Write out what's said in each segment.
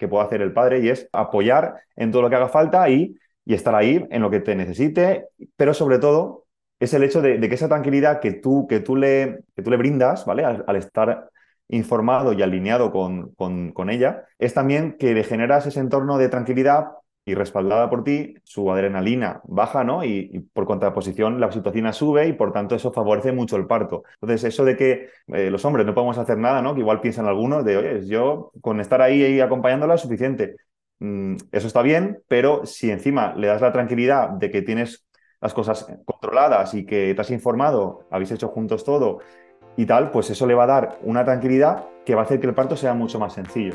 que puede hacer el padre y es apoyar en todo lo que haga falta y, y estar ahí en lo que te necesite, pero sobre todo es el hecho de, que esa tranquilidad que tú, que tú, le, que tú le brindas, ¿vale? Al, estar informado y alineado con, con, con, ella, es también que le generas ese entorno de tranquilidad y respaldada por ti, su adrenalina baja, ¿no? Y, por contraposición la oxitocina sube y por tanto eso favorece mucho el parto. Entonces, eso de que eh, los hombres no podemos hacer nada, ¿no? Que igual piensan algunos de, oye, yo con estar ahí y acompañándola es suficiente. Mm, eso está bien, pero si encima le das la tranquilidad de que tienes las cosas controladas y que te has informado, habéis hecho juntos todo y tal, pues eso le va a dar una tranquilidad que va a hacer que el parto sea mucho más sencillo.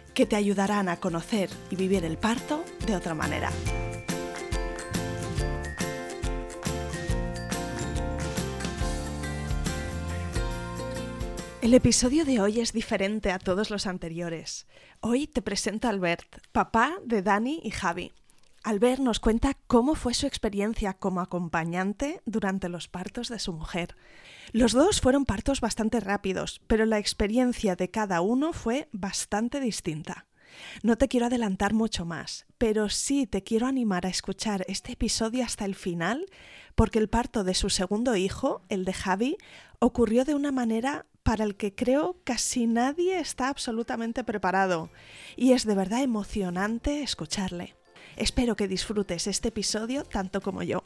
que te ayudarán a conocer y vivir el parto de otra manera. El episodio de hoy es diferente a todos los anteriores. Hoy te presento a Albert, papá de Dani y Javi. Albert nos cuenta cómo fue su experiencia como acompañante durante los partos de su mujer. Los dos fueron partos bastante rápidos, pero la experiencia de cada uno fue bastante distinta. No te quiero adelantar mucho más, pero sí te quiero animar a escuchar este episodio hasta el final, porque el parto de su segundo hijo, el de Javi, ocurrió de una manera para el que creo casi nadie está absolutamente preparado, y es de verdad emocionante escucharle. Espero que disfrutes este episodio tanto como yo.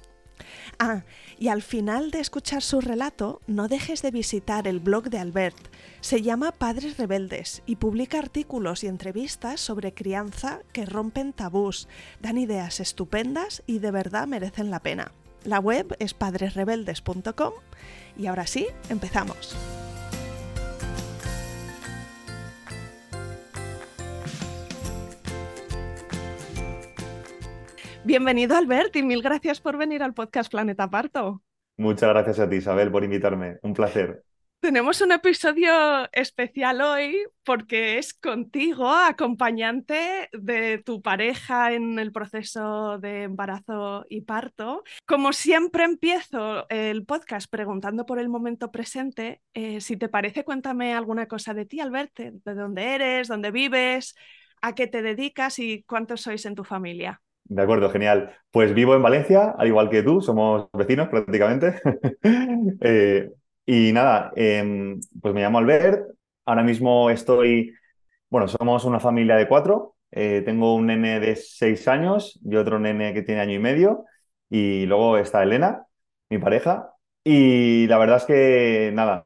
Ah, y al final de escuchar su relato, no dejes de visitar el blog de Albert. Se llama Padres Rebeldes y publica artículos y entrevistas sobre crianza que rompen tabús, dan ideas estupendas y de verdad merecen la pena. La web es padresrebeldes.com y ahora sí, empezamos. Bienvenido Albert y mil gracias por venir al podcast Planeta Parto. Muchas gracias a ti Isabel por invitarme, un placer. Tenemos un episodio especial hoy porque es contigo, acompañante de tu pareja en el proceso de embarazo y parto. Como siempre empiezo el podcast preguntando por el momento presente, eh, si te parece cuéntame alguna cosa de ti, Albert, de dónde eres, dónde vives, a qué te dedicas y cuántos sois en tu familia. De acuerdo, genial. Pues vivo en Valencia, al igual que tú, somos vecinos prácticamente. Eh, y nada, em, pues me llamo Albert. Ahora mismo estoy, bueno, somos una familia de cuatro. Eh, tengo un nene de seis años y otro nene que tiene año y medio. Y luego está Elena, mi pareja. Y la verdad es que, nada,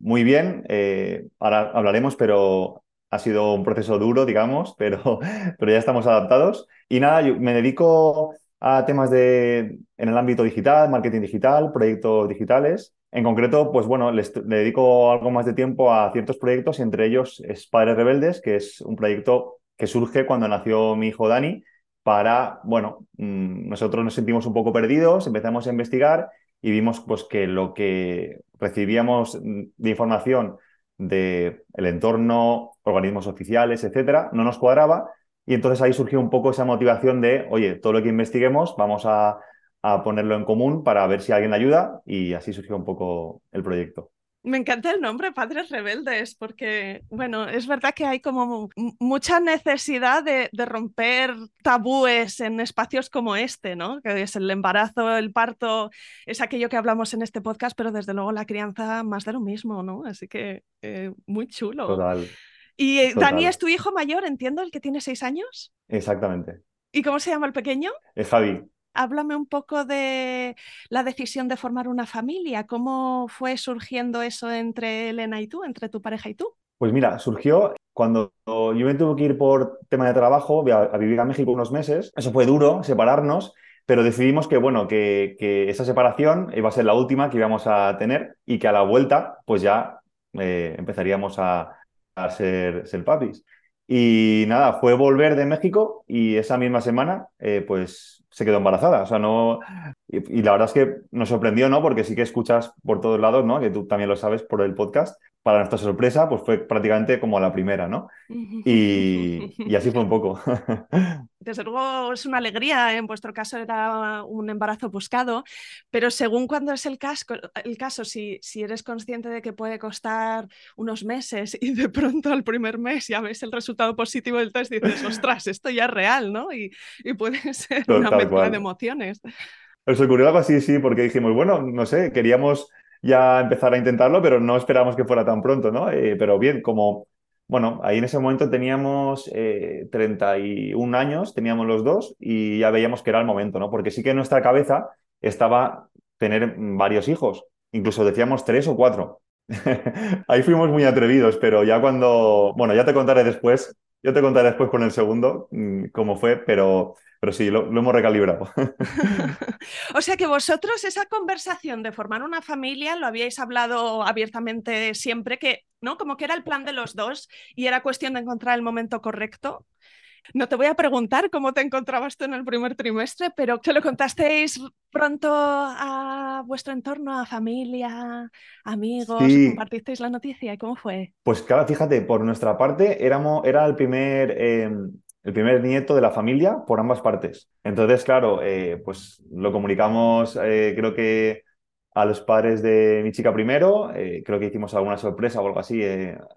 muy bien. Eh, ahora hablaremos, pero ha sido un proceso duro, digamos, pero, pero ya estamos adaptados. Y nada, yo me dedico a temas de, en el ámbito digital, marketing digital, proyectos digitales. En concreto, pues bueno, le dedico algo más de tiempo a ciertos proyectos y entre ellos es Padres Rebeldes, que es un proyecto que surge cuando nació mi hijo Dani para, bueno, mm, nosotros nos sentimos un poco perdidos, empezamos a investigar y vimos pues que lo que recibíamos de información del el entorno, organismos oficiales, etcétera, no nos cuadraba. Y entonces ahí surgió un poco esa motivación de, oye, todo lo que investiguemos, vamos a, a ponerlo en común para ver si alguien ayuda. Y así surgió un poco el proyecto. Me encanta el nombre, Padres Rebeldes, porque, bueno, es verdad que hay como mucha necesidad de, de, romper tabúes en espacios como este, ¿no? Que es el embarazo, el parto, es aquello que hablamos en este podcast, pero desde luego la crianza más de lo mismo, ¿no? Así que eh, muy chulo. Total. Y eh, Dani es tu hijo mayor, entiendo, el que tiene seis años. Exactamente. ¿Y cómo se llama el pequeño? Es Javi háblame un poco de la decisión de formar una familia. ¿Cómo fue surgiendo eso entre Elena y tú, entre tu pareja y tú? Pues mira, surgió cuando yo me tuve que ir por tema de trabajo a, a vivir a México unos meses. Eso fue duro, separarnos, pero decidimos que, bueno, que, esa separación iba a ser la última que íbamos a tener y que a la vuelta, pues ya eh, empezaríamos a, a ser, ser, papis. Y nada, fue volver de México y esa misma semana, eh, pues se quedó embarazada. O sea, no. Y, y, la verdad es que nos sorprendió, ¿no? Porque sí que escuchas por todos lados, ¿no? Que tú también lo sabes por el podcast. Para nuestra sorpresa, pues fue prácticamente como la primera, ¿no? Y, y así fue un poco. Desde luego es una alegría, en vuestro caso era un embarazo buscado, pero según cuando es el, casco, el caso, si, si eres consciente de que puede costar unos meses y de pronto al primer mes ya ves el resultado positivo del test, dices, ostras, esto ya es real, ¿no? Y, y puede ser Total, una mezcla cual. de emociones. Nos ocurrió algo así, sí, porque dijimos, bueno, no sé, queríamos ya empezar a intentarlo, pero no esperábamos que fuera tan pronto, ¿no? Eh, pero bien, como, bueno, ahí en ese momento teníamos eh, 31 años, teníamos los dos, y ya veíamos que era el momento, ¿no? Porque sí que en nuestra cabeza estaba tener varios hijos, incluso decíamos tres o cuatro. ahí fuimos muy atrevidos, pero ya cuando, bueno, ya te contaré después, yo te contaré después con el segundo mm, cómo fue, pero pero sí, lo, hemos recalibrado. o sea que vosotros esa conversación de formar una familia lo habíais hablado abiertamente siempre, que, ¿no? Como que era el plan de los dos y era cuestión de encontrar el momento correcto. No te voy a preguntar cómo te encontrabas tú en el primer trimestre, pero ¿se lo contasteis pronto a vuestro entorno, a familia, amigos? Sí. ¿Compartisteis la noticia cómo fue? Pues claro, fíjate, por nuestra parte éramos, era el primer, eh, el primer nieto de la familia por ambas partes. Entonces, claro, eh, pues lo comunicamos, eh, creo que a los padres de mi chica primero, eh, creo que hicimos alguna sorpresa o algo así,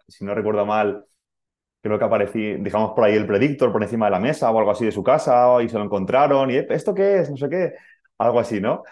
si no recuerdo mal, creo que aparecí, dejamos por ahí el predictor por encima de la mesa o algo así de su casa y se lo encontraron y ¿esto qué es? No sé qué, algo así, ¿no?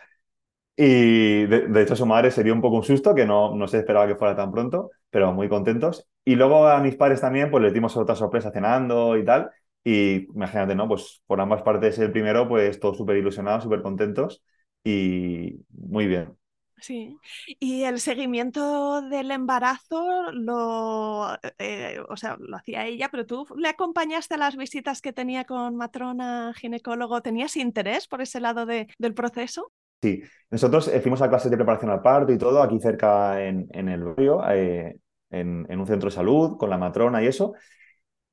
Y de, hecho su madre se un poco un susto, que no, no se esperaba que fuera tan pronto, pero muy contentos. Y luego a mis padres también, pues les dimos otra sorpresa cenando y tal. Y imagínate, ¿no? Pues por ambas partes el primero, pues todos súper ilusionados, súper contentos y muy bien. Sí, y el seguimiento del embarazo lo, eh, o sea, lo hacía ella, pero tú le acompañaste a las visitas que tenía con matrona, ginecólogo, ¿tenías interés por ese lado de, del proceso? Sí, nosotros eh, fuimos a clases de preparación al parto y todo aquí cerca en, en el barrio, eh, en, en, un centro de salud con la matrona y eso.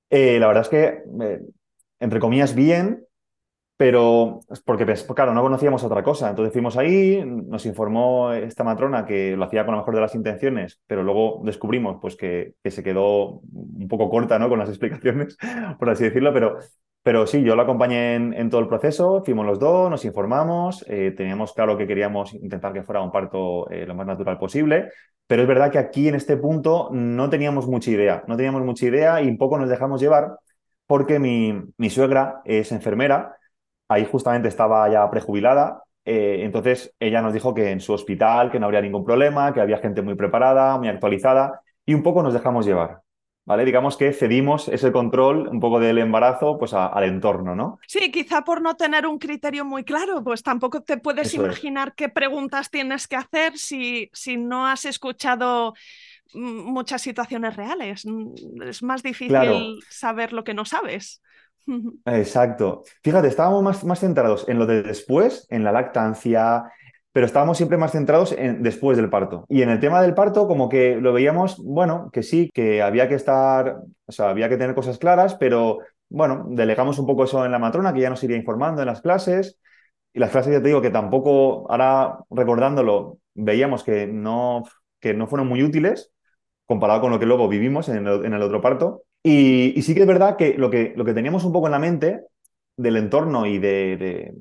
La verdad es que, entre comillas, bien, pero porque, pues, claro, no conocíamos otra cosa. Entonces fuimos ahí, nos informó esta matrona que lo hacía con la mejor de las intenciones, pero luego descubrimos pues, que, que se quedó un poco corta ¿no? con las explicaciones, por así decirlo, pero, pero sí, yo la acompañé en, en, todo el proceso, fuimos los dos, nos informamos, eh, teníamos claro que queríamos intentar que fuera un parto eh, lo más natural posible, pero es verdad que aquí en este punto no teníamos mucha idea, no teníamos mucha idea y un poco nos dejamos llevar porque mi, mi suegra es enfermera, ahí justamente estaba ya prejubilada, eh, entonces ella nos dijo que en su hospital que no habría ningún problema, que había gente muy preparada, muy actualizada y un poco nos dejamos llevar. ¿Vale? Digamos que cedimos ese control un poco del embarazo pues a, al entorno, ¿no? Sí, quizá por no tener un criterio muy claro, pues tampoco te puedes Eso imaginar es. qué preguntas tienes que hacer si, si no has escuchado muchas situaciones reales. Es más difícil claro. saber lo que no sabes. Exacto. Fíjate, estábamos más, más centrados en lo de después, en la lactancia, pero estábamos siempre más centrados en después del parto. Y en el tema del parto, como que lo veíamos, bueno, que sí, que había que estar, o sea, había que tener cosas claras, pero bueno, delegamos un poco eso en la matrona, que ya nos iría informando en las clases. Y las clases, ya te digo, que tampoco, ahora recordándolo, veíamos que no, que no fueron muy útiles comparado con lo que luego vivimos en el, en el otro parto. Y, sí que es verdad que lo, que lo que teníamos un poco en la mente del entorno y de, de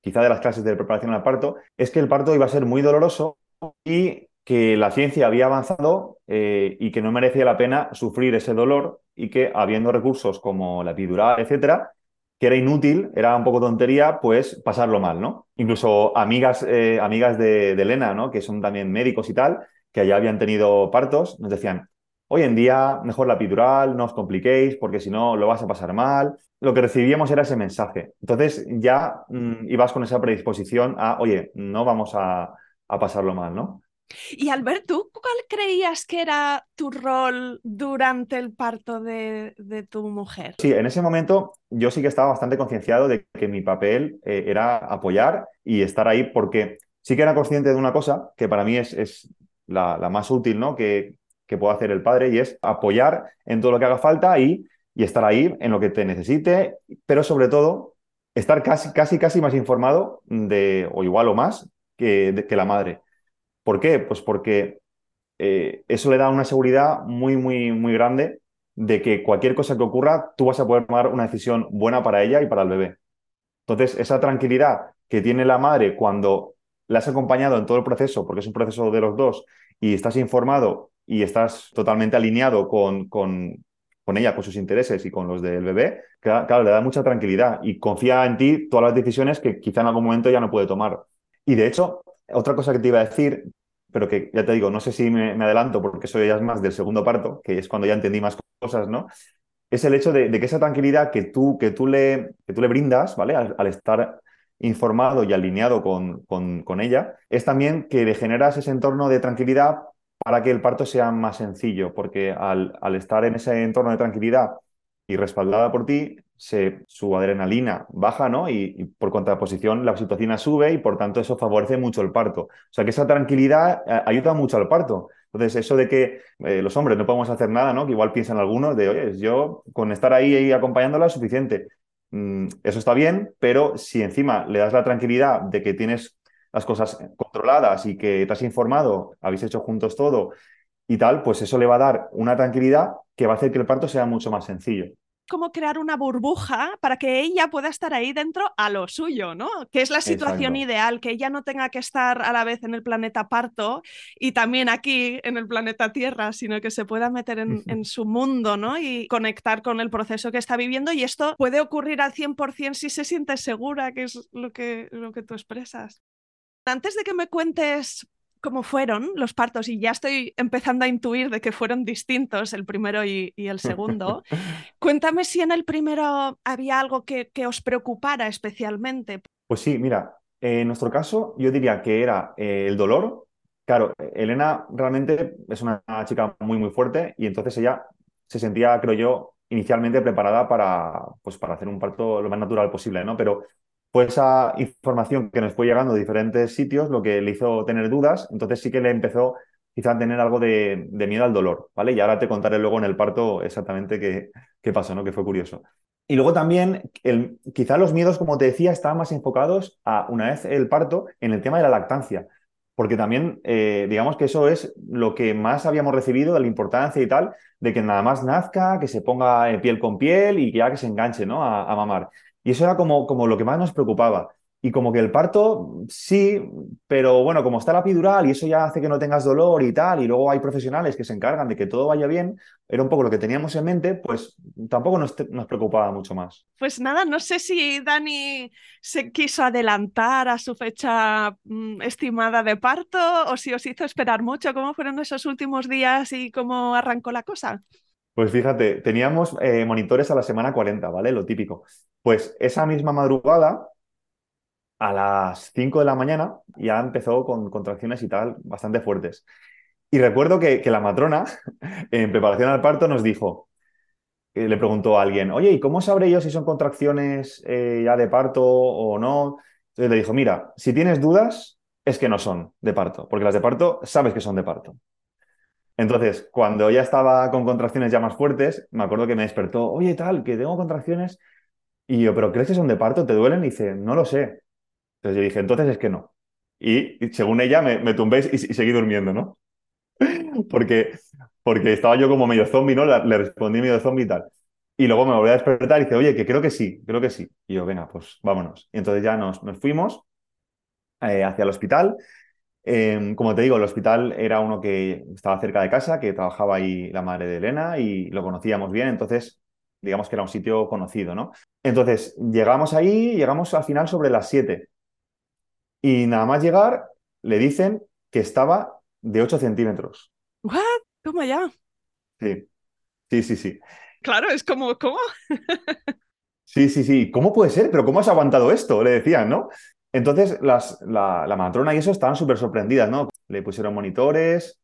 quizá de las clases de preparación al parto, es que el parto iba a ser muy doloroso y que la ciencia había avanzado eh, y que no merecía la pena sufrir ese dolor y que habiendo recursos como la epidural, etcétera, que era inútil, era un poco tontería, pues pasarlo mal, ¿no? Incluso amigas, eh, amigas de, de, Elena, ¿no? Que son también médicos y tal, que allá habían tenido partos, nos decían, hoy en día mejor la epidural, no os compliquéis porque si no lo vas a pasar mal lo que recibíamos era ese mensaje. Entonces ya mmm, ibas con esa predisposición a, oye, no vamos a, a pasarlo mal, ¿no? Y Albert, ¿tú cuál creías que era tu rol durante el parto de, tu mujer? Sí, en ese momento yo sí que estaba bastante concienciado de que mi papel eh, era apoyar y estar ahí porque sí que era consciente de una cosa que para mí es, la, más útil ¿no? que, que puede hacer el padre y es apoyar en todo lo que haga falta y, y estar ahí en lo que te necesite, pero sobre todo estar casi, casi, casi más informado de, o igual o más, que, que la madre. ¿Por qué? Pues porque eh, eso le da una seguridad muy, muy, muy grande de que cualquier cosa que ocurra, tú vas a poder tomar una decisión buena para ella y para el bebé. Entonces, esa tranquilidad que tiene la madre cuando la has acompañado en todo el proceso, porque es un proceso de los dos, y estás informado y estás totalmente alineado con, con, con ella, con sus intereses y con los del bebé, claro, le da mucha tranquilidad y confía en ti todas las decisiones que quizá en algún momento ya no puede tomar. Y de hecho, otra cosa que te iba a decir, pero que ya te digo, no sé si me, adelanto porque eso ya más del segundo parto, que es cuando ya entendí más cosas, ¿no? Es el hecho de, que esa tranquilidad que tú, que tú, le, que tú le brindas, ¿vale? Al, estar informado y alineado con, con, ella, es también que le generas ese entorno de tranquilidad para que el parto sea más sencillo, porque al, estar en ese entorno de tranquilidad y respaldada por ti, se, su adrenalina baja, ¿no? Y, por contraposición la oxitocina sube y por tanto eso favorece mucho el parto. O sea que esa tranquilidad eh, ayuda mucho al parto. Entonces, eso de que eh, los hombres no podemos hacer nada, ¿no? Que igual piensan algunos de, oye, yo con estar ahí y acompañándola es suficiente. Mm, eso está bien, pero si encima le das la tranquilidad de que tienes las cosas controladas y que te has informado, habéis hecho juntos todo y tal, pues eso le va a dar una tranquilidad que va a hacer que el parto sea mucho más sencillo como crear una burbuja para que ella pueda estar ahí dentro a lo suyo, ¿no? Que es la situación ideal, que ella no tenga que estar a la vez en el planeta parto y también aquí en el planeta Tierra, sino que se pueda meter en, su mundo, ¿no? Y conectar con el proceso que está viviendo y esto puede ocurrir al 100% si se siente segura, que es lo que, lo que tú expresas. Antes de que me cuentes cómo fueron los partos y ya estoy empezando a intuir de que fueron distintos el primero y, el segundo. Cuéntame si en el primero había algo que, os preocupara especialmente. Pues sí, mira, en nuestro caso yo diría que era eh, el dolor. Claro, Elena realmente es una chica muy, muy fuerte y entonces ella se sentía, creo yo, inicialmente preparada para, pues, para hacer un parto lo más natural posible, ¿no? Pero esa información que nos fue llegando de diferentes sitios lo que le hizo tener dudas, entonces sí que le empezó quizá a tener algo de, miedo al dolor, ¿vale? Y ahora te contaré luego en el parto exactamente qué, qué pasó, ¿no? Que fue curioso. Y luego también, el, quizá los miedos, como te decía, estaban más enfocados a, una vez el parto, en el tema de la lactancia. Porque también, eh, digamos que eso es lo que más habíamos recibido de la importancia y tal, de que nada más nazca, que se ponga piel con piel y ya que se enganche, ¿no? a mamar. Y eso era como, como lo que más nos preocupaba. Y como que el parto, sí, pero bueno, como está la epidural y eso ya hace que no tengas dolor y tal, y luego hay profesionales que se encargan de que todo vaya bien, era un poco lo que teníamos en mente, pues tampoco nos, nos preocupaba mucho más. Pues nada, no sé si Dani se quiso adelantar a su fecha mm, estimada de parto o si os hizo esperar mucho, cómo fueron esos últimos días y cómo arrancó la cosa. Pues fíjate, teníamos eh, monitores a la semana 40, ¿vale? Lo típico. Pues esa misma madrugada, a las 5 de la mañana, ya empezó con contracciones y tal bastante fuertes. Y recuerdo que, la matrona, en preparación al parto, nos dijo, eh, le preguntó a alguien, oye, ¿y cómo sabré yo si son contracciones eh, ya de parto o no? Entonces le dijo, mira, si tienes dudas, es que no son de parto, porque las de parto sabes que son de parto. Entonces, cuando ya estaba con contracciones ya más fuertes, me acuerdo que me despertó, oye, tal, que tengo contracciones. Y yo, ¿pero crees que son de parto? ¿Te duelen? Y dice, no lo sé. Entonces yo dije, entonces es que no. Y, según ella, me, me y, seguí durmiendo, ¿no? porque, porque estaba yo como medio zombie, ¿no? Le, respondí medio zombie y tal. Y luego me volví a despertar y dice, oye, que creo que sí, creo que sí. Y yo, venga, pues vámonos. Y entonces ya nos, nos fuimos eh, hacia el hospital. Em, como te digo, el hospital era uno que estaba cerca de casa, que trabajaba ahí la madre de Elena y lo conocíamos bien, entonces digamos que era un sitio conocido, ¿no? Entonces, llegamos ahí, llegamos al final sobre las 7 y nada más llegar le dicen que estaba de 8 centímetros. ¿What? ¿Cómo ya? Sí, sí, sí, sí. Claro, es como, ¿cómo? sí, sí, sí. ¿Cómo puede ser? ¿Pero cómo has aguantado esto? Le decían, ¿no? Entonces, las, la, matrona y eso estaban súper sorprendidas, ¿no? le pusieron monitores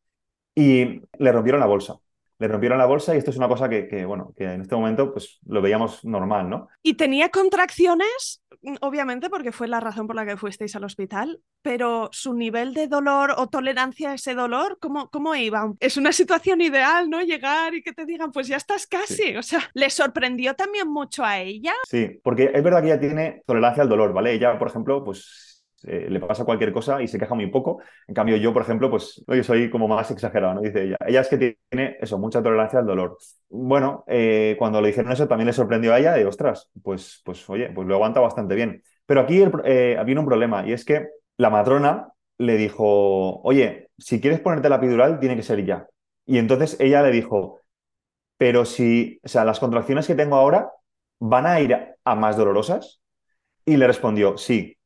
y le rompieron la bolsa le rompieron la bolsa y esto es una cosa que, bueno, que en este momento pues lo veíamos normal, ¿no? ¿Y tenía contracciones? Obviamente, porque fue la razón por la que fuisteis al hospital, pero su nivel de dolor o tolerancia a ese dolor, ¿cómo, cómo iba? Es una situación ideal, ¿no? Llegar y que te digan, pues ya estás casi. O sea, ¿le sorprendió también mucho a ella? Sí, porque es verdad que ella tiene tolerancia al dolor, ¿vale? Ella, por ejemplo, pues eh, le pasa cualquier cosa y se queja muy poco. En cambio, yo, por ejemplo, pues yo soy como más exagerado, ¿no? Dice ella. Ella es que tiene eso, mucha tolerancia al dolor. Bueno, eh, cuando le dijeron eso también le sorprendió a ella de, ostras, pues, pues oye, pues lo aguanta bastante bien. Pero aquí eh, había un problema y es que la matrona le dijo, oye, si quieres ponerte la epidural, tiene que ser ya. Y entonces ella le dijo, pero si, o sea, las contracciones que tengo ahora van a ir a más dolorosas. Y le respondió, sí,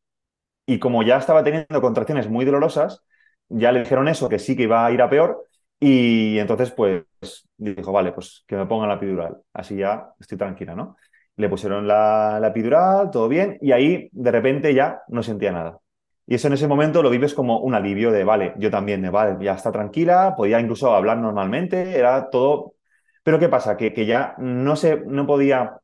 y como ya estaba teniendo contracciones muy dolorosas, ya le dijeron eso, que sí que iba a ir a peor. Y entonces, pues, dijo, vale, pues que me pongan la epidural. Así ya estoy tranquila, ¿no? Le pusieron la, la epidural, todo bien, y ahí de repente ya no sentía nada. Y eso en ese momento lo vives como un alivio de, vale, yo también, de, vale, ya está tranquila, podía incluso hablar normalmente, era todo... Pero ¿qué pasa? Que, que ya no, se, no podía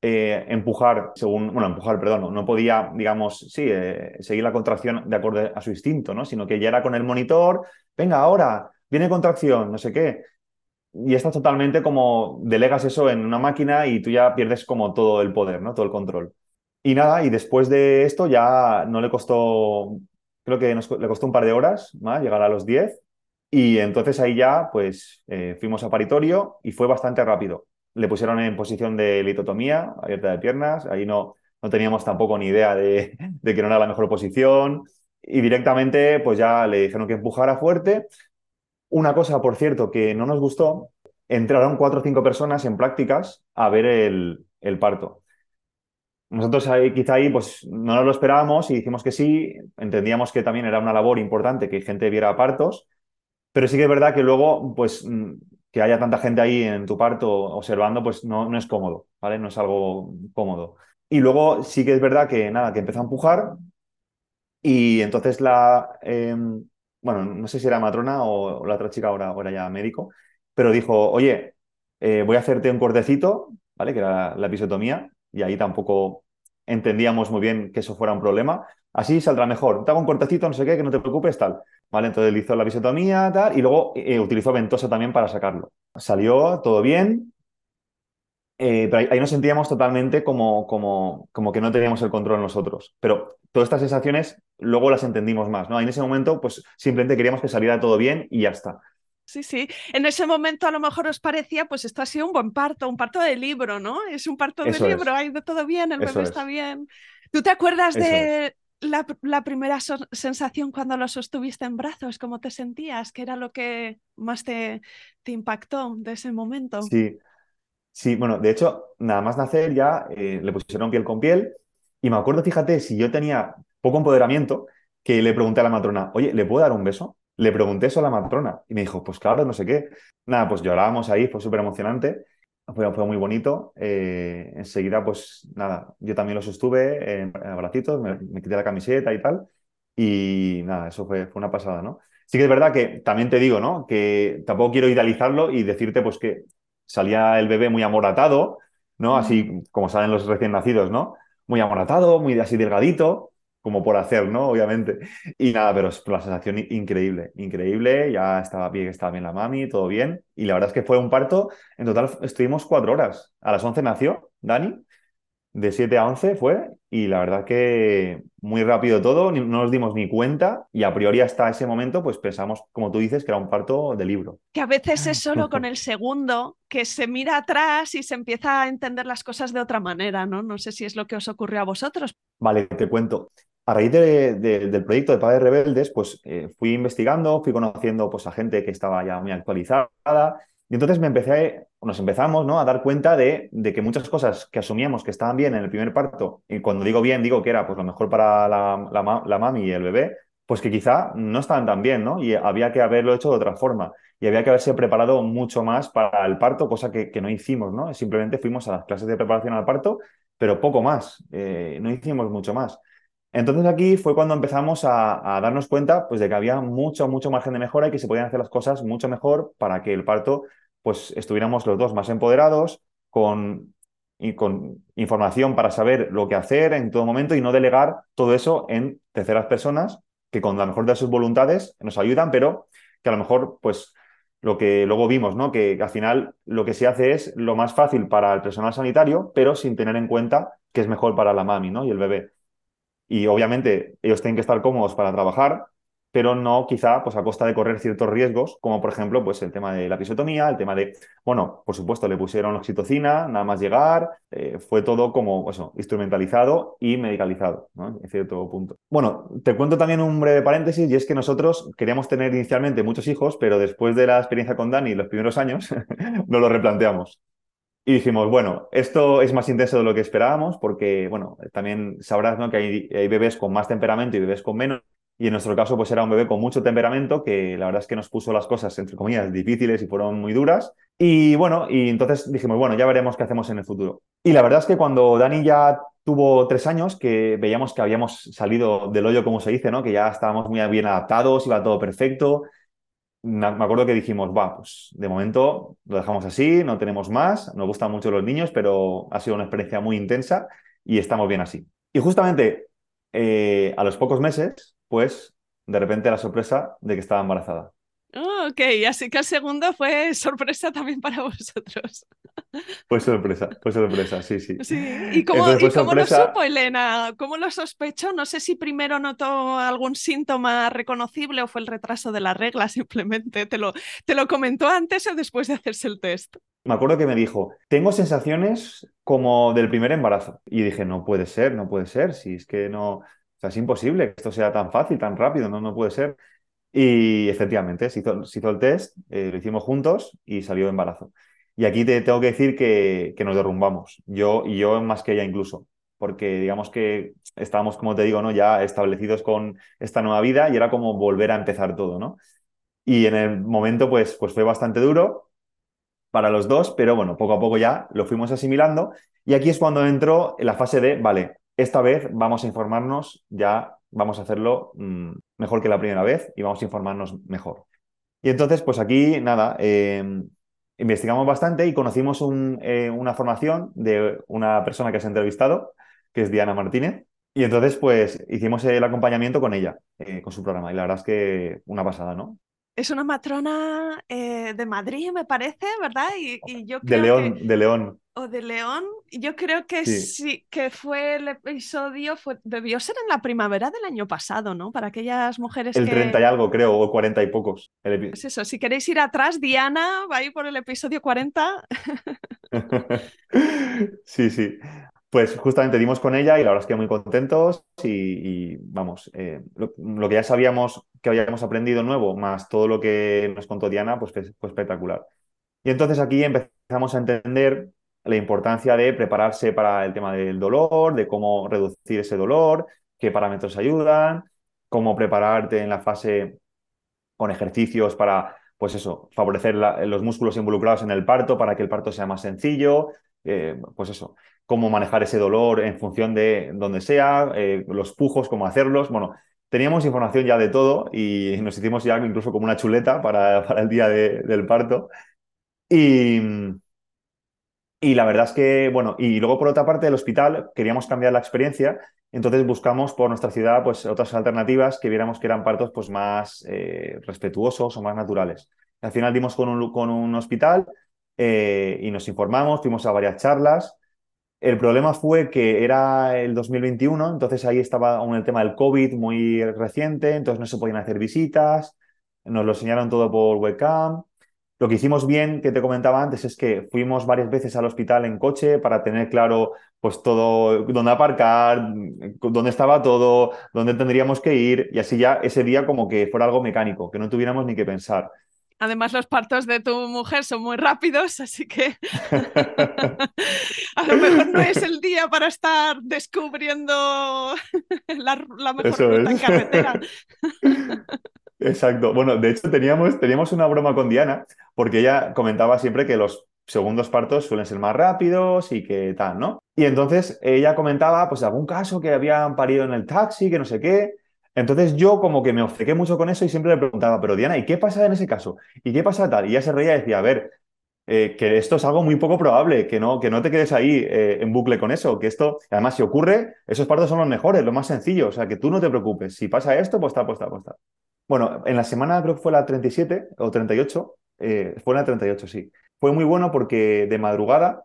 eh, empujar, según, bueno, empujar, perdón, no, podía, digamos, sí, eh, seguir la contracción de acuerdo a su instinto, ¿no? Sino que ya era con el monitor, venga, ahora, viene contracción, no sé qué. Y estás totalmente como, delegas eso en una máquina y tú ya pierdes como todo el poder, ¿no? Todo el control. Y nada, y después de esto ya no le costó, creo que le costó un par de horas más llegar a los 10. Y entonces ahí ya, pues, eh, fuimos a paritorio y fue bastante rápido le pusieron en posición de litotomía, abierta de piernas, ahí no, no teníamos tampoco ni idea de, que no era la mejor posición y directamente pues ya le dijeron que empujara fuerte. Una cosa, por cierto, que no nos gustó, entraron cuatro o cinco personas en prácticas a ver el, parto. Nosotros ahí, quizá ahí pues no nos lo esperábamos y dijimos que sí, entendíamos que también era una labor importante que gente viera partos, pero sí que es verdad que luego pues que haya tanta gente ahí en tu parto observando, pues no, no es cómodo, ¿vale? No es algo cómodo. Y luego sí que es verdad que nada, que empezó a empujar y entonces la, em, bueno, no sé si era matrona o, la otra chica ahora, ahora ya médico, pero dijo, oye, eh, voy a hacerte un cortecito, ¿vale? Que era la episotomía y ahí tampoco entendíamos muy bien que eso fuera un problema. Así saldrá mejor. Te hago un cortecito, no sé qué, que no te preocupes, tal. ¿Vale? Entonces le hizo la bisotomía, tal, y luego eh, utilizó ventosa también para sacarlo. Salió todo bien, eh, pero ahí, nos sentíamos totalmente como, como, como que no teníamos el control nosotros. Pero todas estas sensaciones luego las entendimos más, ¿no? en ese momento, pues simplemente queríamos que saliera todo bien y ya está. Sí, sí. En ese momento a lo mejor os parecía, pues esto ha sido un buen parto, un parto de libro, ¿no? Es un parto de libro, ha ido todo bien, el bebé está bien. ¿Tú te acuerdas de la, primera sensación cuando lo sostuviste en brazos? ¿Cómo te sentías? ¿Qué era lo que más te, te impactó de ese momento? Sí, sí, bueno, de hecho, nada más nacer ya eh, le pusieron piel con piel y me acuerdo, fíjate, si yo tenía poco empoderamiento, que le pregunté a la matrona, oye, ¿le puedo dar un beso? Le pregunté eso a la matrona y me dijo, pues claro, no sé qué. Nada, pues llorábamos ahí, fue súper emocionante. Fue, fue, muy bonito. Eh, enseguida, pues nada, yo también lo sostuve en, abracitos, me, quité la camiseta y tal. Y nada, eso fue, fue una pasada, ¿no? Sí que es verdad que también te digo, ¿no? Que tampoco quiero idealizarlo y decirte, pues que salía el bebé muy amoratado, ¿no? Así como salen los recién nacidos, ¿no? Muy amoratado, muy así delgadito como por hacer, ¿no? Obviamente. Y nada, pero es la sensación increíble, increíble. Ya estaba bien, estaba bien la mami, todo bien. Y la verdad es que fue un parto. En total estuvimos cuatro horas. A las 11 nació Dani, de 7 a 11 fue. Y la verdad que muy rápido todo, no nos dimos ni cuenta. Y a priori hasta ese momento, pues pensamos, como tú dices, que era un parto de libro. Que a veces es solo con el segundo que se mira atrás y se empieza a entender las cosas de otra manera, ¿no? No sé si es lo que os ocurrió a vosotros. Vale, te cuento a raíz del proyecto de Padres Rebeldes, pues eh, fui investigando, fui conociendo pues, a gente que estaba ya muy actualizada y entonces me empecé, nos empezamos ¿no? a dar cuenta de, que muchas cosas que asumíamos que estaban bien en el primer parto, y cuando digo bien, digo que era pues, lo mejor para la, la, mami y el bebé, pues que quizá no estaban tan bien, ¿no? Y había que haberlo hecho de otra forma. Y había que haberse preparado mucho más para el parto, cosa que, no hicimos, ¿no? Simplemente fuimos a las clases de preparación al parto, pero poco más. Eh, no hicimos mucho más. Entonces aquí fue cuando empezamos a, darnos cuenta pues, de que había mucho, mucho margen de mejora y que se podían hacer las cosas mucho mejor para que el parto pues, estuviéramos los dos más empoderados, con, y con información para saber lo que hacer en todo momento y no delegar todo eso en terceras personas que con la mejor de sus voluntades nos ayudan, pero que a lo mejor pues lo que luego vimos, ¿no? Que, al final lo que se hace es lo más fácil para el personal sanitario, pero sin tener en cuenta que es mejor para la mami, ¿no? Y el bebé. Y obviamente ellos tienen que estar cómodos para trabajar, pero no quizá pues a costa de correr ciertos riesgos, como por ejemplo pues el tema de la episotomía, el tema de, bueno, por supuesto le pusieron oxitocina, nada más llegar, eh, fue todo como instrumentalizado y medicalizado, ¿no? En cierto punto. Bueno, te cuento también un breve paréntesis y es que nosotros queríamos tener inicialmente muchos hijos, pero después de la experiencia con Dani los primeros años, nos lo replanteamos. Y dijimos, bueno, esto es más intenso de lo que esperábamos porque, bueno, también sabrás ¿no? que hay, bebés con más temperamento y bebés con menos. Y en nuestro caso, pues era un bebé con mucho temperamento, que la verdad es que nos puso las cosas, entre comillas, difíciles y fueron muy duras. Y bueno, y entonces dijimos, bueno, ya veremos qué hacemos en el futuro. Y la verdad es que cuando Dani ya tuvo tres años, que veíamos que habíamos salido del hoyo, como se dice, ¿no? Que ya estábamos muy bien adaptados, iba todo perfecto. Me acuerdo que dijimos, va, pues de momento lo dejamos así, no tenemos más, nos gustan mucho los niños, pero ha sido una experiencia muy intensa y estamos bien así. Y justamente eh, a los pocos meses, pues de repente la sorpresa de que estaba embarazada. Ok, así que el segundo fue sorpresa también para vosotros. Fue sorpresa, fue sorpresa, sí, sí. ¿Y cómo, lo supo Elena? ¿Cómo lo sospechó? No sé si primero notó algún síntoma reconocible o fue el retraso de la regla simplemente. ¿Te lo, ¿Te lo comentó antes o después de hacerse el test? Me acuerdo que me dijo, tengo sensaciones como del primer embarazo. Y dije, no puede ser, no puede ser, si es que no, o sea, es imposible que esto sea tan fácil, tan rápido, no, no puede ser. Y efectivamente, se hizo, hizo el test, eh, lo hicimos juntos y salió embarazo. Y aquí te tengo que decir que, que, nos derrumbamos, yo y yo más que ella incluso, porque digamos que estábamos, como te digo, ¿no? ya establecidos con esta nueva vida y era como volver a empezar todo, ¿no? Y en el momento pues, pues fue bastante duro para los dos, pero bueno, poco a poco ya lo fuimos asimilando y aquí es cuando entró la fase de, vale, esta vez vamos a informarnos, ya vamos a hacerlo mm, mejor que la primera vez y vamos a informarnos mejor. Y entonces, pues aquí, nada, em, investigamos bastante y conocimos eh, una formación de una persona que se ha entrevistado, que es Diana Martínez. Y entonces, pues hicimos el acompañamiento con ella, eh, con su programa. Y la verdad es que una pasada, ¿no? Es una matrona eh, de Madrid, me parece, ¿verdad? Y, yo de León, de León o de León, yo creo que sí. que fue el episodio, fue, debió ser en la primavera del año pasado, ¿no? Para aquellas mujeres el que... 30 y algo, creo, o 40 y pocos. Pues eso, si queréis ir atrás, Diana va ahí por el episodio 40. sí, sí. Pues justamente dimos con ella y la verdad es que muy contentos y, vamos, eh, lo, que ya sabíamos que habíamos aprendido nuevo, más todo lo que nos contó Diana, pues fue espectacular. Y entonces aquí empezamos a entender la importancia de prepararse para el tema del dolor, de cómo reducir ese dolor, qué parámetros ayudan, cómo prepararte en la fase con ejercicios para, pues eso, favorecer los músculos involucrados en el parto para que el parto sea más sencillo, eh, pues eso, cómo manejar ese dolor en función de donde sea, eh, los pujos, cómo hacerlos. Bueno, teníamos información ya de todo y nos hicimos ya incluso como una chuleta para, para el día del parto. Y, y la verdad es que, bueno, y luego por otra parte del hospital queríamos cambiar la experiencia, entonces buscamos por nuestra ciudad pues otras alternativas que viéramos que eran partos pues más eh, respetuosos o más naturales. Al final dimos con un, hospital eh, y nos informamos, fuimos a varias charlas. El problema fue que era el 2021, entonces ahí estaba el tema del COVID muy reciente, entonces no se podían hacer visitas, nos lo enseñaron todo por webcam. Lo que hicimos bien, que te comentaba antes, es que fuimos varias veces al hospital en coche para tener claro pues todo, dónde aparcar, dónde estaba todo, dónde tendríamos que ir y así ya ese día como que fuera algo mecánico, que no tuviéramos ni que pensar. Además, los partos de tu mujer son muy rápidos, así que a lo mejor no es el día para estar descubriendo la, mejor ruta en carretera. Exacto. Bueno, de hecho teníamos, teníamos una broma con Diana, porque ella comentaba siempre que los segundos partos suelen ser más rápidos y que tal, ¿no? Y entonces ella comentaba, pues, algún caso que habían parido en el taxi, que no sé qué. Entonces yo como que me obcequé mucho con eso y siempre le preguntaba, pero Diana, ¿y qué pasa en ese caso? ¿Y qué pasa tal? Y ella se reía y decía, a ver, eh, que esto es algo muy poco probable, que no, que no te quedes ahí eh, en bucle con eso, que esto, además, si ocurre, esos partos son los mejores, lo más sencillo, o sea, que tú no te preocupes, si pasa esto, pues está, pues está, pues está. Bueno, en la semana creo que fue la 37 o 38, eh, fue la 38, sí. Fue muy bueno porque de madrugada,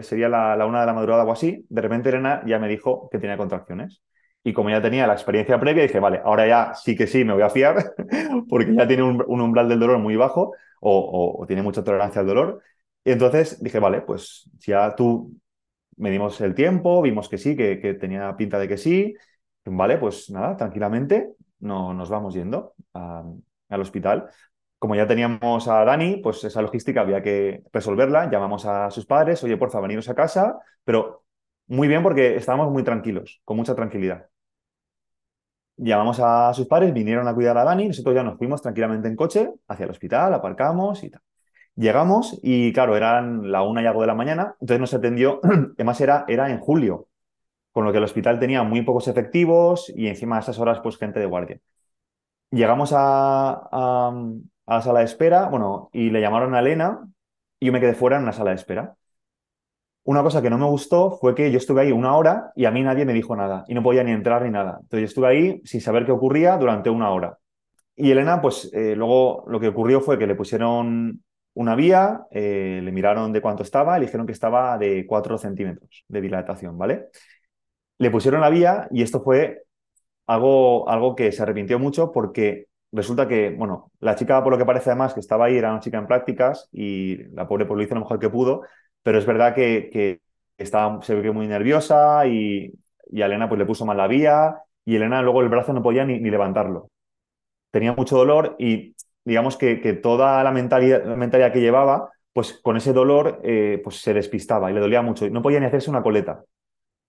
sería la, la, una de la madrugada o así, de repente Elena ya me dijo que tenía contracciones. Y como ya tenía la experiencia previa, dije, vale, ahora ya sí que sí me voy a fiar, porque ya tiene un, umbral del dolor muy bajo o, tiene mucha tolerancia al dolor. Y entonces dije, vale, pues ya tú medimos el tiempo, vimos que sí, que, tenía pinta de que sí, vale, pues nada, tranquilamente no, nos vamos yendo al hospital como ya teníamos a Dani, pues esa logística había que resolverla. Llamamos a sus padres, oye, porfa, veniros a casa, pero muy bien porque estábamos muy tranquilos, con mucha tranquilidad. Llamamos a sus padres, vinieron a cuidar a Dani, nosotros ya nos fuimos tranquilamente en coche hacia el hospital, aparcamos y tal. Llegamos y claro, eran la una y algo de la mañana, entonces nos atendió, además era, era en julio, con lo que el hospital tenía muy pocos efectivos y encima a esas horas pues gente de guardia. Llegamos a, a, a la sala de espera, bueno, y le llamaron a Elena y yo me quedé fuera en una sala de espera. Una cosa que no me gustó fue que yo estuve ahí una hora y a mí nadie me dijo nada y no podía ni entrar ni nada. Entonces yo estuve ahí sin saber qué ocurría durante una hora. Y Elena, pues eh, luego lo que ocurrió fue que le pusieron una vía, eh, le miraron de cuánto estaba le dijeron que estaba de 4 centímetros de dilatación, ¿vale? Le pusieron la vía y esto fue algo, algo que se arrepintió mucho porque resulta que, bueno, la chica, por lo que parece además, que estaba ahí, era una chica en prácticas y la pobre pues lo hizo lo mejor que pudo, pero es verdad que, que estaba, se ve muy nerviosa y, y, a Elena pues le puso mal la vía y Elena luego el brazo no podía ni, ni levantarlo. Tenía mucho dolor y digamos que, que toda la mentalidad, mentalidad, que llevaba, pues con ese dolor eh, pues se despistaba y le dolía mucho. No podía ni hacerse una coleta.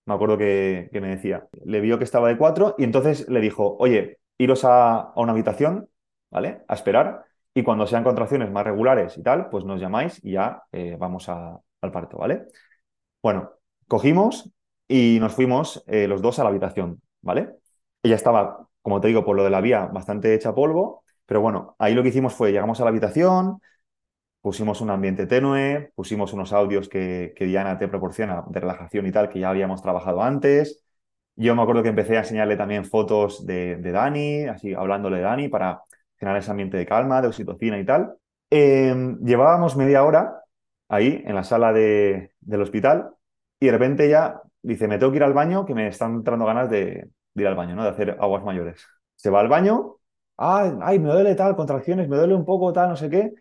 Me acuerdo que, que me decía. Le vio que estaba de cuatro y entonces le dijo, oye, iros a, a, una habitación, ¿vale? A esperar y cuando sean contracciones más regulares y tal, pues nos llamáis y ya eh, vamos a, al parto, ¿vale? Bueno, cogimos y nos fuimos eh, los dos a la habitación, ¿vale? Ella estaba, como te digo, por lo de la vía, bastante hecha polvo, pero bueno, ahí lo que hicimos fue, llegamos a la habitación, pusimos un ambiente tenue, pusimos unos audios que, Diana te proporciona de relajación y tal, que ya habíamos trabajado antes, yo me acuerdo que empecé a enseñarle también fotos de, Dani, así hablándole de Dani para generar ese ambiente de calma, de oxitocina y tal. Eh, llevábamos media hora ahí en la sala de, del hospital y de repente ella dice, me tengo que ir al baño, que me están entrando ganas de, ir al baño, ¿no? de hacer aguas mayores. Se va al baño, ay, ay, me duele tal, contracciones, me duele un poco tal, no sé qué,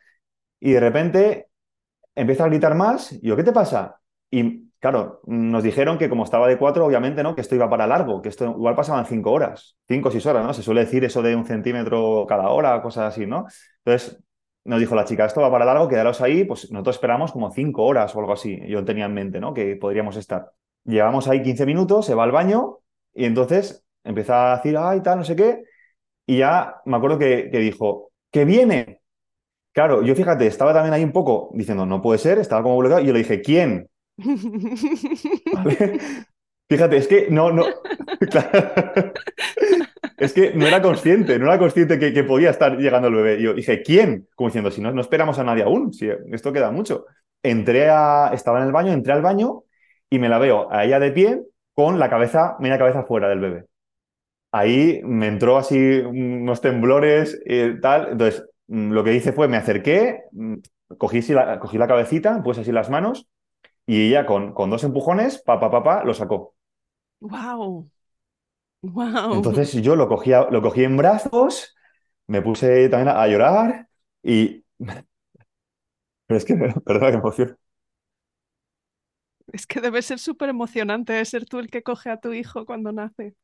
y de repente empieza a gritar más, y yo, ¿qué te pasa? Y Claro, nos dijeron que como estaba de cuatro, obviamente, ¿no? Que esto iba para largo, que esto igual pasaban cinco horas, cinco o seis horas, ¿no? Se suele decir eso de un centímetro cada hora, cosas así, ¿no? Entonces, nos dijo la chica, esto va para largo, quedaros ahí, pues nosotros esperamos como cinco horas o algo así. Yo tenía en mente, ¿no? Que podríamos estar. Llevamos ahí 15 minutos, se va al baño y entonces empieza a decir, ay, tal, no sé qué. Y ya me acuerdo que, que dijo, que viene. Claro, yo fíjate, estaba también ahí un poco diciendo, no puede ser, estaba como bloqueado. Y yo le dije, ¿quién? ¿Vale? Fíjate, es que no, no. Claro. Es que no era consciente, no era consciente que, que, podía estar llegando el bebé. Y yo dije, ¿quién? Como diciendo, si no, no esperamos a nadie aún, si esto queda mucho. Entré a. Estaba en el baño, entré al baño y me la veo a ella de pie con la cabeza, media cabeza fuera del bebé. Ahí me entró así unos temblores y tal. Entonces, lo que hice fue, me acerqué, cogí, la, cogí la cabecita, puse así las manos y ella con, con dos empujones, papá, papá, pa, lo sacó. ¡Wow! ¡Wow! Entonces yo lo cogí, lo cogí en brazos, me puse también a, llorar y... Pero es que, perdona, que emoción. Es que debe ser súper emocionante ser tú el que coge a tu hijo cuando nace.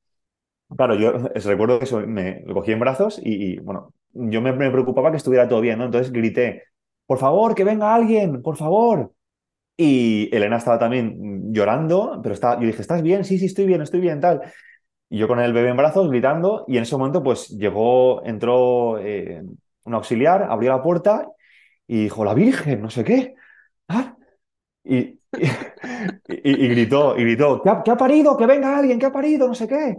Claro, yo recuerdo que eso, me lo cogí en brazos y, y bueno, yo me, me, preocupaba que estuviera todo bien, ¿no? Entonces grité, por favor, que venga alguien, por favor. Y Elena estaba también llorando, pero estaba, yo dije, ¿estás bien? Sí, sí, estoy bien, estoy bien, tal. Y yo con el bebé en brazos gritando y en ese momento pues llegó, entró eh, un auxiliar, abrió la puerta y dijo, la Virgen, no sé qué. ¿Ah? Y, y, gritó, y gritó, ¿qué ha, parido? Que venga alguien, ¿qué ha parido? No sé qué.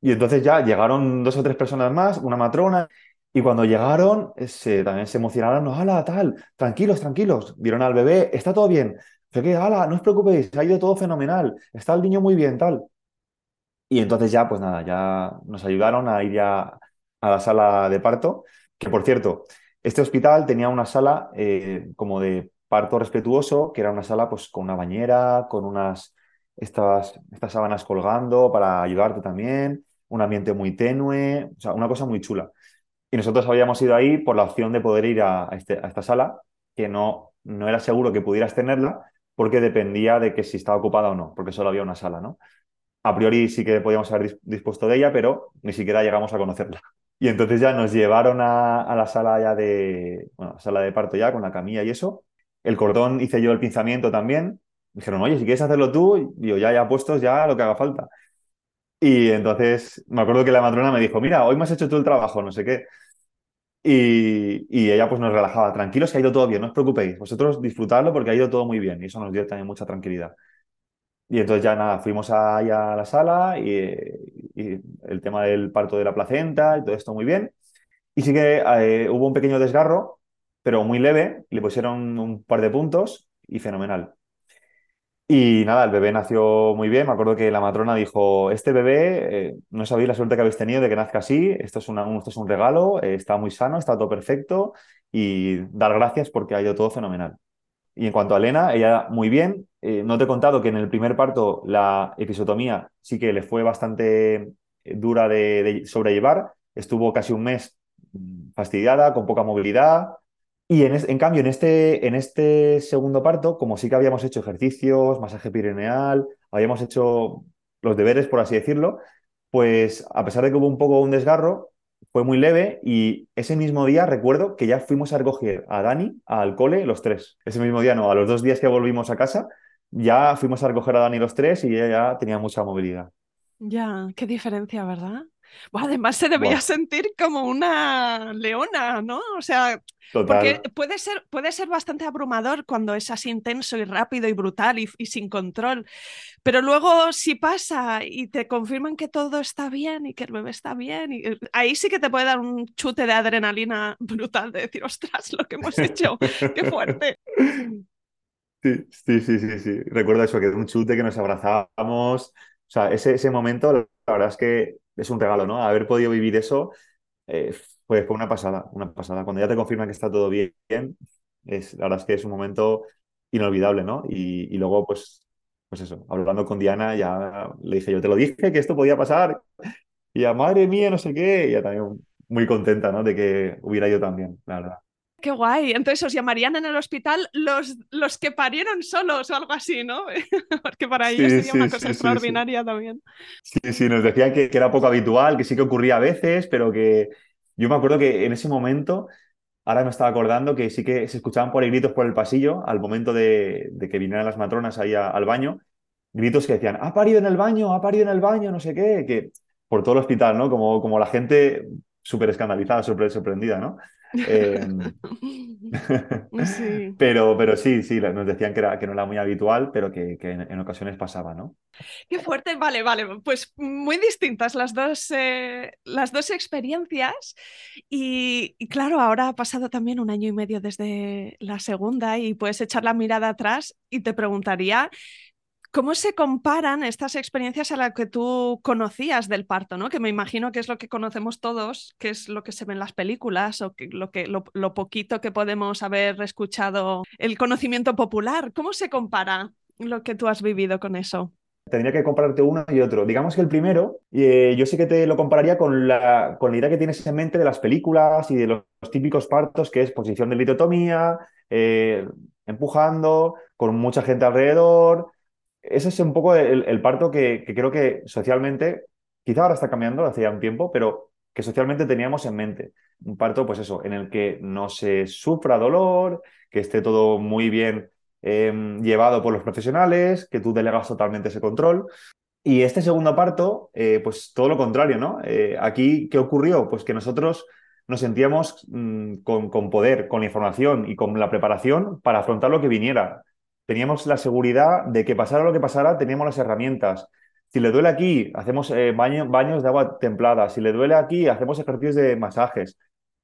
Y entonces ya llegaron dos o tres personas más, una matrona, y cuando llegaron se, también se emocionaron, no, ala, tal, tranquilos, tranquilos, vieron al bebé, está todo bien. Que, ala, no os preocupéis, ha ido todo fenomenal, está el niño muy bien, tal. Y entonces ya, pues nada, ya nos ayudaron a ir ya a la sala de parto, que por cierto, este hospital tenía una sala eh, como de parto respetuoso, que era una sala pues con una bañera, con unas estas, estas sábanas colgando para ayudarte también, un ambiente muy tenue, o sea, una cosa muy chula. Y nosotros habíamos ido ahí por la opción de poder ir a, este, a esta sala, que no, no era seguro que pudieras tenerla, porque dependía de que si estaba ocupada o no, porque solo había una sala, ¿no? A priori sí que podíamos haber dispuesto de ella, pero ni siquiera llegamos a conocerla. Y entonces ya nos llevaron a, la sala ya de, bueno, sala de parto ya, con la camilla y eso. El cordón hice yo el pinzamiento también. Dijeron, oye, si quieres hacerlo tú, digo, ya, ya puestos, ya lo que haga falta. Y entonces me acuerdo que la matrona me dijo, mira, hoy me has hecho tú el trabajo, no sé qué. Y, y, ella pues nos relajaba, tranquilos que ha ido todo bien, no os preocupéis, vosotros disfrutadlo porque ha ido todo muy bien y eso nos dio también mucha tranquilidad. Y entonces ya nada, fuimos allá a la sala y, y, el tema del parto de la placenta y todo esto muy bien. Y sí que eh, hubo un pequeño desgarro, pero muy leve, le pusieron un par de puntos y fenomenal. Y nada, el bebé nació muy bien. Me acuerdo que la matrona dijo, este bebé, eh, no sabéis la suerte que habéis tenido de que nazca así, esto es, una, esto es un regalo, eh, está muy sano, está todo perfecto y dar gracias porque ha ido todo fenomenal. Y en cuanto a Elena, ella muy bien. Eh, no te he contado que en el primer parto la episotomía sí que le fue bastante dura de sobrellevar. Estuvo casi un mes mm, fastidiada, con poca movilidad, y en, cambio, en este, en este segundo parto, como sí que habíamos hecho ejercicios, masaje perineal, habíamos hecho los deberes, por así decirlo, pues a pesar de que hubo un poco un desgarro, fue muy leve y ese mismo día recuerdo que ya fuimos a recoger a Dani al cole los tres. Ese mismo día, no, a los dos días que volvimos a casa, ya fuimos a recoger a Dani los tres y ella ya tenía mucha movilidad. Ya, qué diferencia, ¿verdad? además se debía sentir como una leona, ¿no? O sea, porque puede ser, puede ser bastante abrumador cuando es así intenso y rápido y brutal y, sin control, pero luego si pasa y te confirman que todo está bien y que el bebé está bien, y, ahí sí que te puede dar un chute de adrenalina brutal de decir, ostras, lo que hemos hecho, qué fuerte. Sí, sí, sí, sí, sí. Recuerdo eso, que un chute que nos abrazábamos. O sea, ese, ese momento, la verdad es que es un regalo, ¿no? Haber podido vivir eso eh, fue, una pasada, una pasada. Cuando ya te confirman que está todo bien, es, la verdad es que es un momento inolvidable, ¿no? Y, luego, pues, pues eso, hablando con Diana, ya le dije, yo te lo dije que esto podía pasar. Y a madre mía, no sé qué, y ya también muy contenta, ¿no? De que hubiera ido también, la verdad. Qué guay. Entonces os llamarían en el hospital los, los que parieron solos o algo así, ¿no? Porque para ellos sería una cosa extraordinaria también. Sí, sí, nos decían que, era poco habitual, que sí que ocurría a veces, pero que yo me acuerdo que en ese momento, ahora me estaba acordando que sí que se escuchaban por ahí gritos por el pasillo al momento de, que vinieran las matronas ahí al baño, gritos que decían, ha parido en el baño, ha parido en el baño, no sé qué, que por todo el hospital, ¿no? Como, como la gente súper escandalizada, súper sorprendida, ¿no? Em, sí. pero, pero sí, sí, nos decían que, era, que no era muy habitual, pero que, en, ocasiones pasaba, ¿no? Qué fuerte, vale, vale. Pues muy distintas las dos, eh, las dos experiencias. Y, y, claro, ahora ha pasado también un año y medio desde la segunda y puedes echar la mirada atrás y te preguntaría ¿Cómo se comparan estas experiencias a las que tú conocías del parto, ¿no? que me imagino que es lo que conocemos todos, que es lo que se ve en las películas o lo, que, lo, poquito que podemos haber escuchado, el conocimiento popular? ¿Cómo se compara lo que tú has vivido con eso? Tendría que compararte uno y otro. Digamos que el primero, eh, yo sé que te lo compararía con la, con la idea que tienes en mente de las películas y de los, típicos partos, que es posición de litotomía, eh, empujando, con mucha gente alrededor, ese es un poco el, parto que, creo que socialmente, quizá ahora está cambiando hace ya un tiempo, pero que socialmente teníamos en mente. Un parto, pues eso, en el que no se sufra dolor, que esté todo muy bien em, llevado por los profesionales, que tú delegas totalmente ese control. Y este segundo parto, eh, pues todo lo contrario, ¿no? Eh, aquí, ¿qué ocurrió? Pues que nosotros nos sentíamos mm, con, con, poder, con la información y con la preparación para afrontar lo que viniera. Teníamos la seguridad de que pasara lo que pasara, teníamos las herramientas. Si le duele aquí, hacemos eh, baños de agua templada. Si le duele aquí, hacemos ejercicios de masajes.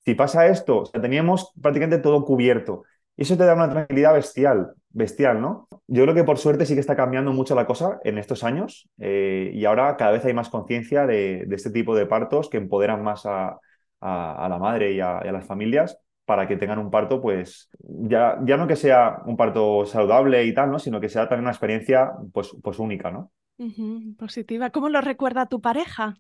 Si pasa esto, teníamos prácticamente todo cubierto. Y eso te da una tranquilidad bestial, bestial, ¿no? Yo creo que por suerte sí que está cambiando mucho la cosa en estos años eh, y ahora cada vez hay más conciencia de, este tipo de partos que empoderan más a, la madre y a, las familias para que tengan un parto, pues ya, ya no que sea un parto saludable y tal, ¿no? Sino que sea también una experiencia pues, pues única, ¿no? positiva. ¿Cómo lo recuerda tu pareja?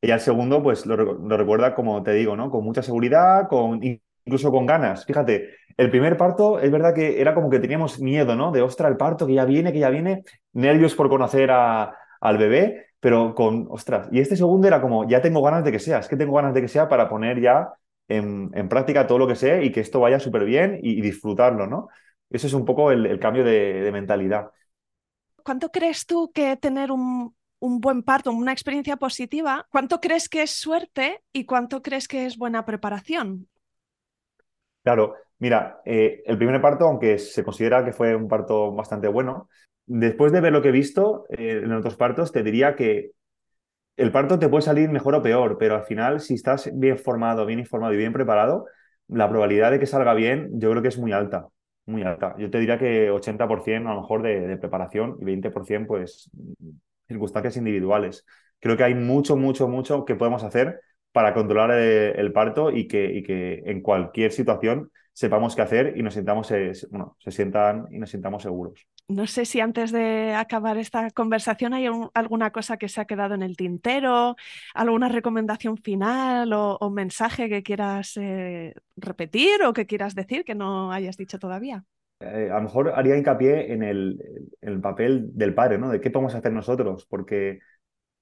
Y al segundo, pues lo, lo, recuerda, como te digo, ¿no? Con mucha seguridad, con, incluso con ganas. Fíjate, el primer parto es verdad que era como que teníamos miedo, ¿no? De, ostra, el parto que ya viene, que ya viene, nervios por conocer a, al bebé, pero con, ostras, y este segundo era como, ya tengo ganas de que sea, es que tengo ganas de que sea para poner ya en, práctica todo lo que sé y que esto vaya súper bien y, disfrutarlo, ¿no? Eso es un poco el, cambio de, mentalidad. ¿Cuánto crees tú que tener un, un buen parto, una experiencia positiva, ¿cuánto crees que es suerte y cuánto crees que es buena preparación? Claro, mira, eh, el primer parto, aunque se considera que fue un parto bastante bueno, después de ver lo que he visto eh, en otros partos, te diría que el parto te puede salir mejor o peor, pero al final, si estás bien formado, bien informado y bien preparado, la probabilidad de que salga bien, yo creo que es muy alta, muy alta. Yo te diría que 80% a lo mejor de, de preparación y 20% pues circunstancias individuales. Creo que hay mucho, mucho, mucho que podemos hacer para controlar eh, el, parto y que, y que, en cualquier situación sepamos qué hacer y nos sintamos, eh, bueno, se sientan y nos sintamos seguros. No sé si antes de acabar esta conversación hay alguna cosa que se ha quedado en el tintero, alguna recomendación final o, mensaje que quieras eh, repetir o que quieras decir que no hayas dicho todavía. a lo mejor haría hincapié en el, papel del padre, ¿no? De qué podemos hacer nosotros, porque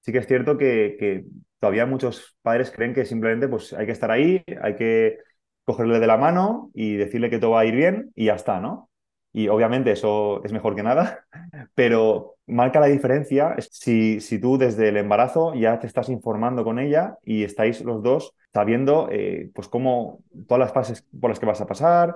sí que es cierto que, todavía muchos padres creen que simplemente pues, hay que estar ahí, hay que cogerle de la mano y decirle que todo va a ir bien y ya está, ¿no? Y obviamente eso es mejor que nada, pero marca la diferencia si, si tú desde el embarazo ya te estás informando con ella y estáis los dos sabiendo eh, pues cómo todas las fases por las que vas a pasar,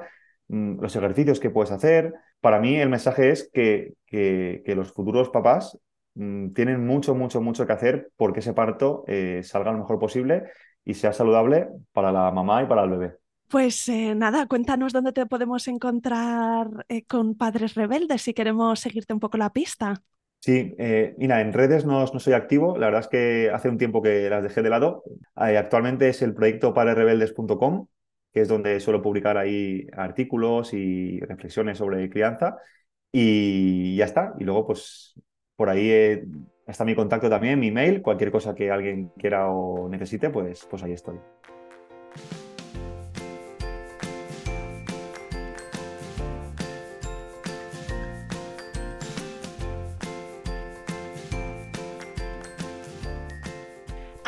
mm, los ejercicios que puedes hacer. Para mí el mensaje es que, que, los futuros papás Mm, tienen mucho, mucho, mucho que hacer porque ese parto eh, salga lo mejor posible y sea saludable para la mamá y para el bebé. Pues eh, nada, cuéntanos dónde te podemos encontrar eh, con Padres Rebeldes si queremos seguirte un poco la pista. Sí, mira, en redes no, soy activo, la verdad es que hace un tiempo que las dejé de lado. actualmente es el proyecto padresrebeldes.com, que es donde suelo publicar ahí artículos y reflexiones sobre crianza. Y ya está. Y luego, pues por ahí eh, está mi contacto también, mi email, cualquier cosa que alguien quiera o necesite, pues, pues ahí estoy.